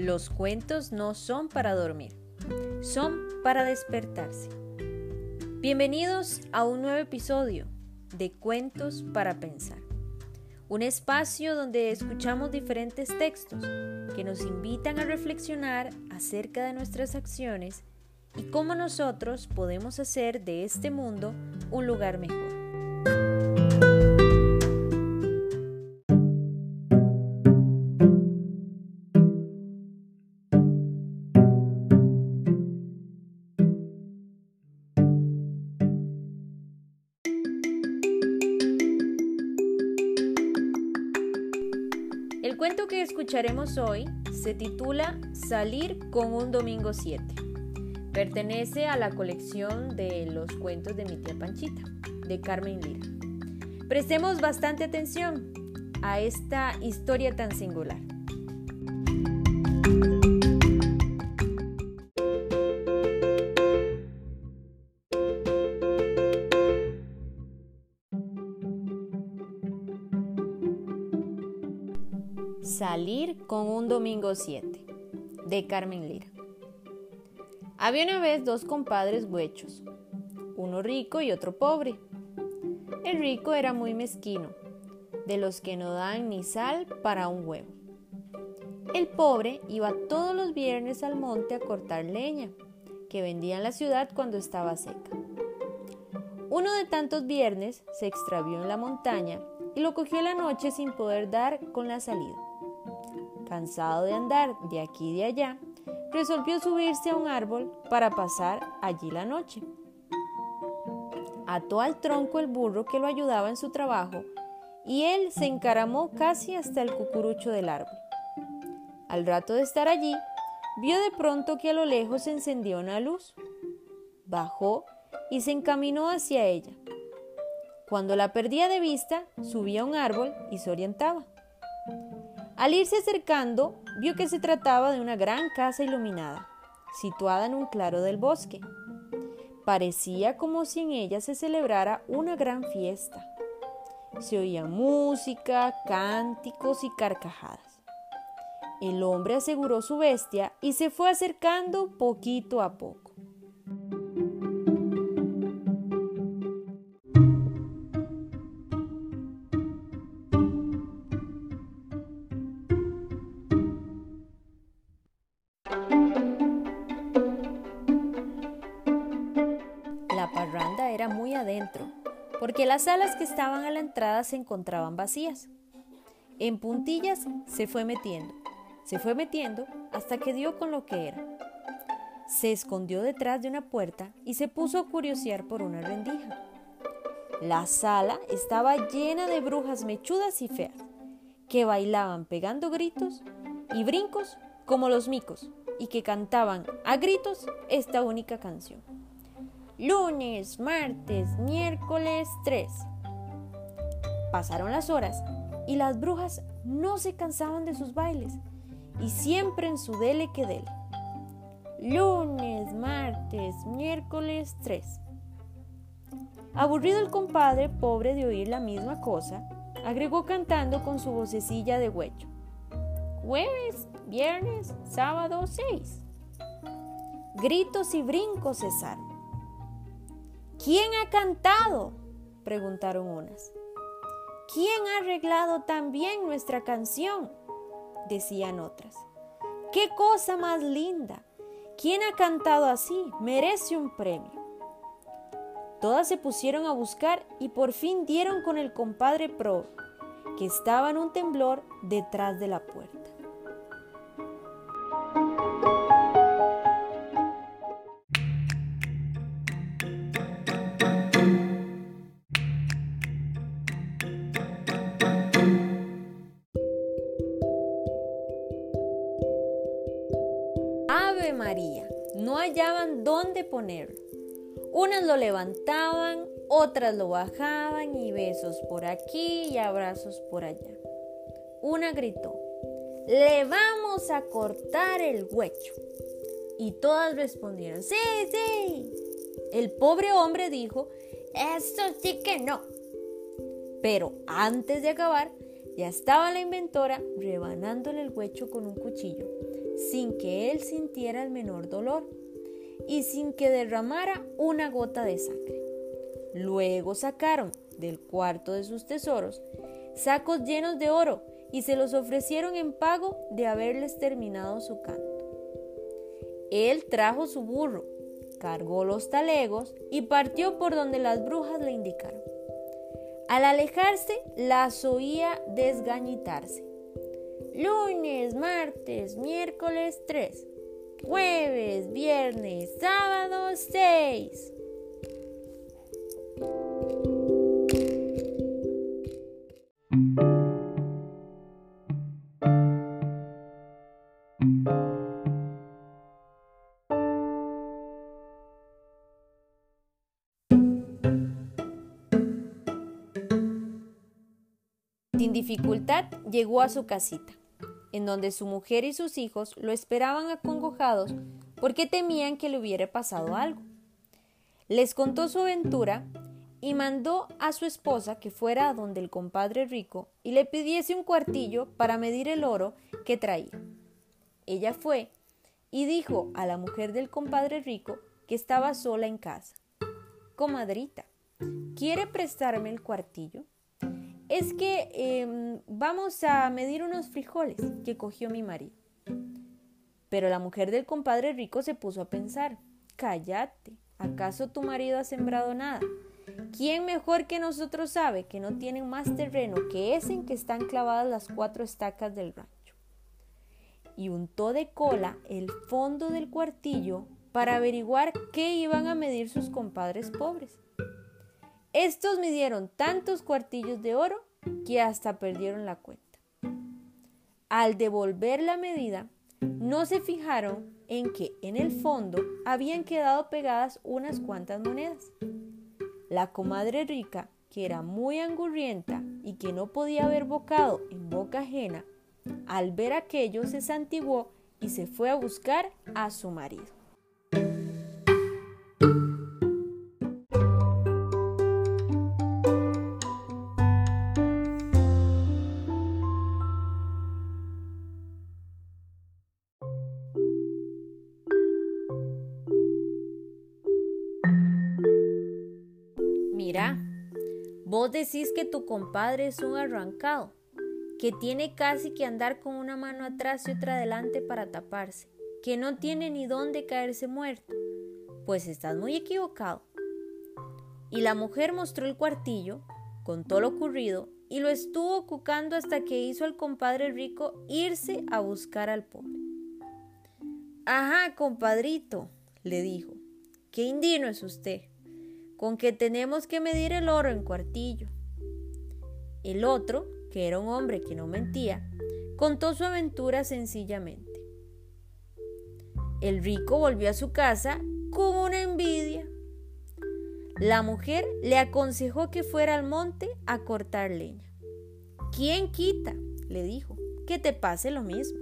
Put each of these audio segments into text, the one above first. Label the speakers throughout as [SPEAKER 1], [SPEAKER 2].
[SPEAKER 1] Los cuentos no son para dormir, son para despertarse. Bienvenidos a un nuevo episodio de Cuentos para Pensar, un espacio donde escuchamos diferentes textos que nos invitan a reflexionar acerca de nuestras acciones y cómo nosotros podemos hacer de este mundo un lugar mejor. Que escucharemos hoy se titula Salir con un domingo 7. Pertenece a la colección de los cuentos de mi tía Panchita, de Carmen Lira. Prestemos bastante atención a esta historia tan singular. Salir con un domingo 7 de Carmen Lira. Había una vez dos compadres huechos, uno rico y otro pobre. El rico era muy mezquino, de los que no dan ni sal para un huevo. El pobre iba todos los viernes al monte a cortar leña, que vendía en la ciudad cuando estaba seca. Uno de tantos viernes se extravió en la montaña y lo cogió la noche sin poder dar con la salida. Cansado de andar de aquí y de allá, resolvió subirse a un árbol para pasar allí la noche. Ató al tronco el burro que lo ayudaba en su trabajo y él se encaramó casi hasta el cucurucho del árbol. Al rato de estar allí, vio de pronto que a lo lejos se encendía una luz. Bajó y se encaminó hacia ella. Cuando la perdía de vista, subía a un árbol y se orientaba. Al irse acercando, vio que se trataba de una gran casa iluminada, situada en un claro del bosque. Parecía como si en ella se celebrara una gran fiesta. Se oía música, cánticos y carcajadas. El hombre aseguró su bestia y se fue acercando poquito a poco. Era muy adentro, porque las salas que estaban a la entrada se encontraban vacías. En puntillas se fue metiendo, se fue metiendo hasta que dio con lo que era. Se escondió detrás de una puerta y se puso a curiosear por una rendija. La sala estaba llena de brujas mechudas y feas, que bailaban pegando gritos y brincos como los micos y que cantaban a gritos esta única canción lunes, martes, miércoles 3. Pasaron las horas y las brujas no se cansaban de sus bailes y siempre en su dele que dele. Lunes, martes, miércoles 3. Aburrido el compadre, pobre de oír la misma cosa, agregó cantando con su vocecilla de huecho. Jueves, viernes, sábado 6. Gritos y brincos cesaron. ¿Quién ha cantado? preguntaron unas. ¿Quién ha arreglado tan bien nuestra canción? decían otras. ¡Qué cosa más linda! ¿Quién ha cantado así? Merece un premio. Todas se pusieron a buscar y por fin dieron con el compadre Pro, que estaba en un temblor detrás de la puerta. Ponerlo. Unas lo levantaban, otras lo bajaban y besos por aquí y abrazos por allá. Una gritó, le vamos a cortar el huecho. Y todas respondieron, sí, sí. El pobre hombre dijo, eso sí que no. Pero antes de acabar, ya estaba la inventora rebanándole el huecho con un cuchillo sin que él sintiera el menor dolor y sin que derramara una gota de sangre. Luego sacaron del cuarto de sus tesoros sacos llenos de oro y se los ofrecieron en pago de haberles terminado su canto. Él trajo su burro, cargó los talegos y partió por donde las brujas le indicaron. Al alejarse, las oía desgañitarse. Lunes, martes, miércoles 3, jueves, viernes, sábado 6. Sin dificultad llegó a su casita, en donde su mujer y sus hijos lo esperaban acongojados porque temían que le hubiera pasado algo. Les contó su aventura y mandó a su esposa que fuera a donde el compadre rico y le pidiese un cuartillo para medir el oro que traía. Ella fue y dijo a la mujer del compadre rico que estaba sola en casa. Comadrita, ¿quiere prestarme el cuartillo? Es que em, vamos a medir unos frijoles que cogió mi marido. Pero la mujer del compadre rico se puso a pensar, cállate, ¿acaso tu marido ha sembrado nada? ¿Quién mejor que nosotros sabe que no tienen más terreno que ese en que están clavadas las cuatro estacas del rancho? Y untó de cola el fondo del cuartillo para averiguar qué iban a medir sus compadres pobres. Estos midieron tantos cuartillos de oro que hasta perdieron la cuenta. Al devolver la medida, no se fijaron en que en el fondo habían quedado pegadas unas cuantas monedas. La comadre rica, que era muy angurrienta y que no podía haber bocado en boca ajena, al ver aquello se santiguó y se fue a buscar a su marido. Mira, vos decís que tu compadre es un arrancado, que tiene casi que andar con una mano atrás y otra adelante para taparse, que no tiene ni dónde caerse muerto. Pues estás muy equivocado. Y la mujer mostró el cuartillo, contó lo ocurrido y lo estuvo cucando hasta que hizo al compadre rico irse a buscar al pobre. Ajá, compadrito, le dijo, qué indino es usted con que tenemos que medir el oro en cuartillo. El otro, que era un hombre que no mentía, contó su aventura sencillamente. El rico volvió a su casa con una envidia. La mujer le aconsejó que fuera al monte a cortar leña. ¿Quién quita? le dijo, que te pase lo mismo.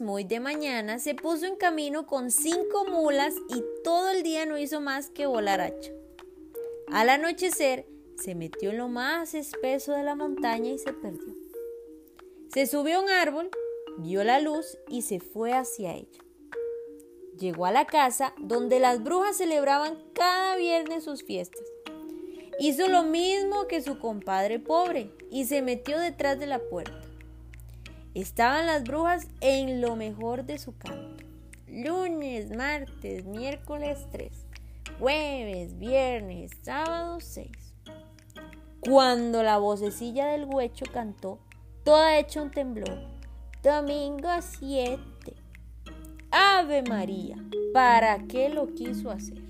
[SPEAKER 1] Muy de mañana, se puso en camino con cinco mulas y todo el día no hizo más que volar hacha. Al anochecer, se metió en lo más espeso de la montaña y se perdió. Se subió a un árbol, vio la luz y se fue hacia ella. Llegó a la casa donde las brujas celebraban cada viernes sus fiestas. Hizo lo mismo que su compadre pobre y se metió detrás de la puerta. Estaban las brujas en lo mejor de su canto. Lunes, martes, miércoles 3, jueves, viernes, sábado 6. Cuando la vocecilla del huecho cantó, toda hecha un temblor. Domingo 7. Ave María, ¿para qué lo quiso hacer?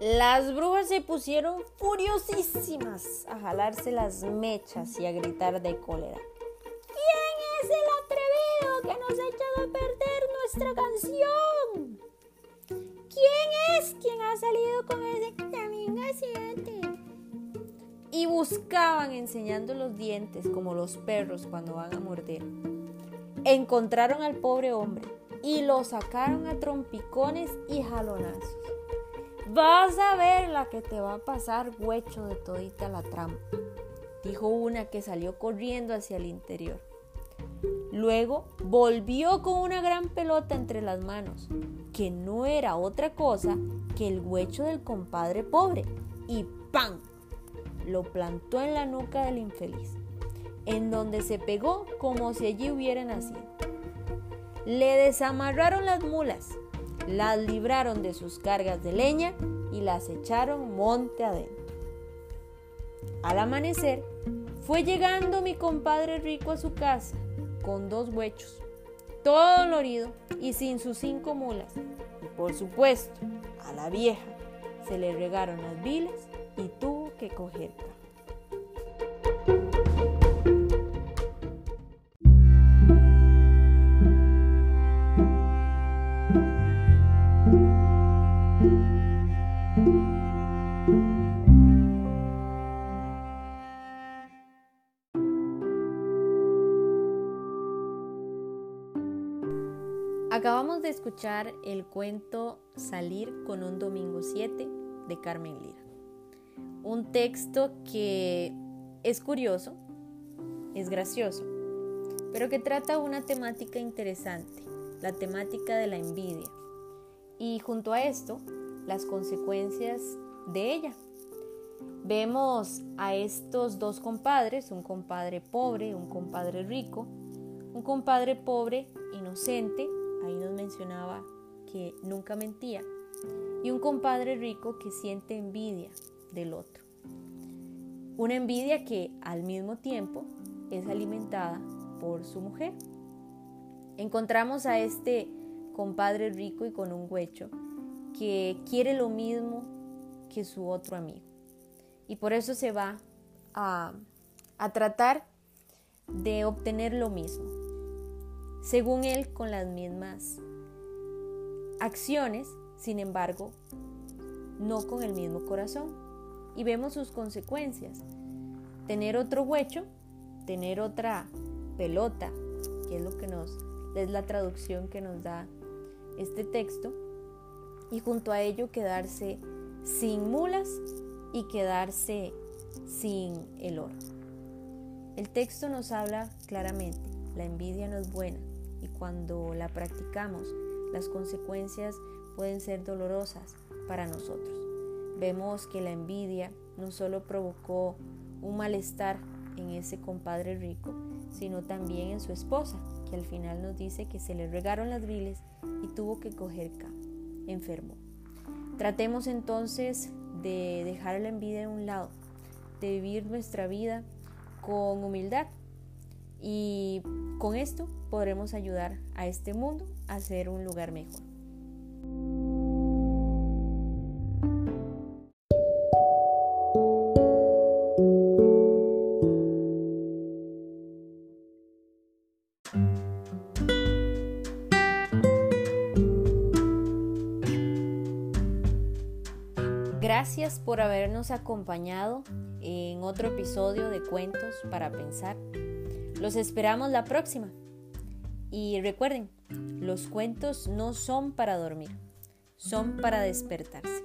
[SPEAKER 1] Las brujas se pusieron furiosísimas a jalarse las mechas y a gritar de cólera. ¿Quién es el atrevido que nos ha echado a perder nuestra canción? ¿Quién es quien ha salido con ese camino? Y buscaban enseñando los dientes como los perros cuando van a morder. Encontraron al pobre hombre y lo sacaron a trompicones y jalonazos. Vas a ver la que te va a pasar, huecho de todita la trampa, dijo una que salió corriendo hacia el interior. Luego volvió con una gran pelota entre las manos, que no era otra cosa que el huecho del compadre pobre, y ¡pam! lo plantó en la nuca del infeliz, en donde se pegó como si allí hubiera nacido. Le desamarraron las mulas las libraron de sus cargas de leña y las echaron monte adentro. Al amanecer, fue llegando mi compadre rico a su casa con dos huechos, todo dolorido y sin sus cinco mulas. Y por supuesto, a la vieja se le regaron las viles y tuvo que coger escuchar el cuento Salir con un domingo 7 de Carmen Lira. Un texto que es curioso, es gracioso, pero que trata una temática interesante, la temática de la envidia. Y junto a esto, las consecuencias de ella. Vemos a estos dos compadres, un compadre pobre, un compadre rico, un compadre pobre inocente ahí nos mencionaba que nunca mentía, y un compadre rico que siente envidia del otro. Una envidia que al mismo tiempo es alimentada por su mujer. Encontramos a este compadre rico y con un huecho que quiere lo mismo que su otro amigo. Y por eso se va a, a tratar de obtener lo mismo según él con las mismas acciones, sin embargo, no con el mismo corazón. Y vemos sus consecuencias. Tener otro huecho, tener otra pelota, que es lo que nos es la traducción que nos da este texto, y junto a ello quedarse sin mulas y quedarse sin el oro. El texto nos habla claramente, la envidia no es buena, cuando la practicamos, las consecuencias pueden ser dolorosas para nosotros. Vemos que la envidia no solo provocó un malestar en ese compadre rico, sino también en su esposa, que al final nos dice que se le regaron las viles y tuvo que coger cama, enfermo. Tratemos entonces de dejar la envidia a un lado, de vivir nuestra vida con humildad y con esto podremos ayudar a este mundo a ser un lugar mejor. Gracias por habernos acompañado en otro episodio de Cuentos para Pensar. Los esperamos la próxima. Y recuerden, los cuentos no son para dormir, son para despertarse.